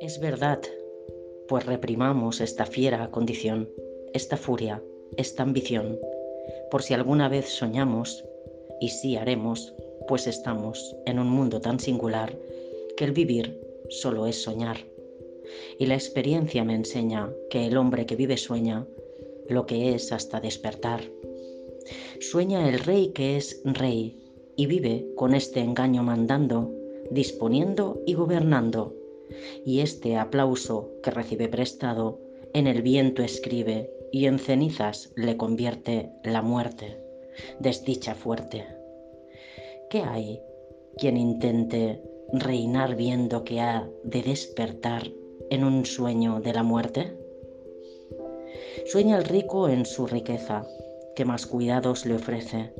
Es verdad, pues reprimamos esta fiera condición, esta furia, esta ambición, por si alguna vez soñamos, y sí haremos, pues estamos en un mundo tan singular que el vivir solo es soñar. Y la experiencia me enseña que el hombre que vive sueña lo que es hasta despertar. Sueña el rey que es rey y vive con este engaño mandando, disponiendo y gobernando. Y este aplauso que recibe prestado en el viento escribe y en cenizas le convierte la muerte, desdicha fuerte. ¿Qué hay quien intente reinar viendo que ha de despertar en un sueño de la muerte? Sueña el rico en su riqueza, que más cuidados le ofrece.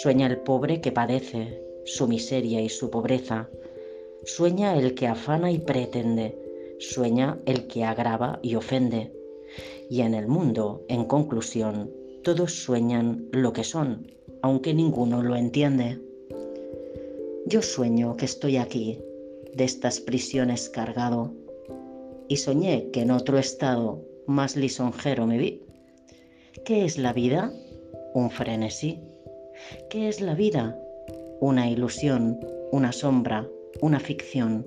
Sueña el pobre que padece su miseria y su pobreza. Sueña el que afana y pretende. Sueña el que agrava y ofende. Y en el mundo, en conclusión, todos sueñan lo que son, aunque ninguno lo entiende. Yo sueño que estoy aquí, de estas prisiones cargado, y soñé que en otro estado más lisonjero me vi. ¿Qué es la vida? Un frenesí. ¿Qué es la vida? Una ilusión, una sombra, una ficción.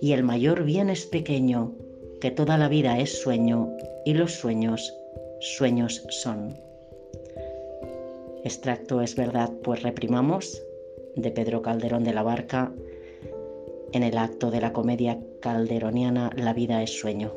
Y el mayor bien es pequeño, que toda la vida es sueño y los sueños, sueños son. Extracto es verdad, pues reprimamos de Pedro Calderón de la Barca en el acto de la comedia calderoniana La vida es sueño.